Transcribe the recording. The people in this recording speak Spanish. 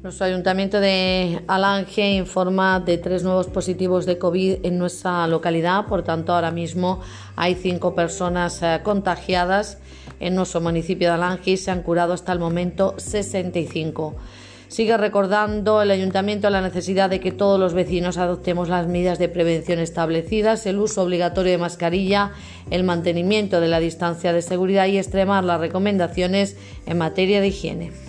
Nuestro ayuntamiento de Alange informa de tres nuevos positivos de COVID en nuestra localidad, por tanto ahora mismo hay cinco personas eh, contagiadas en nuestro municipio de Alange y se han curado hasta el momento 65. Sigue recordando el ayuntamiento la necesidad de que todos los vecinos adoptemos las medidas de prevención establecidas, el uso obligatorio de mascarilla, el mantenimiento de la distancia de seguridad y extremar las recomendaciones en materia de higiene.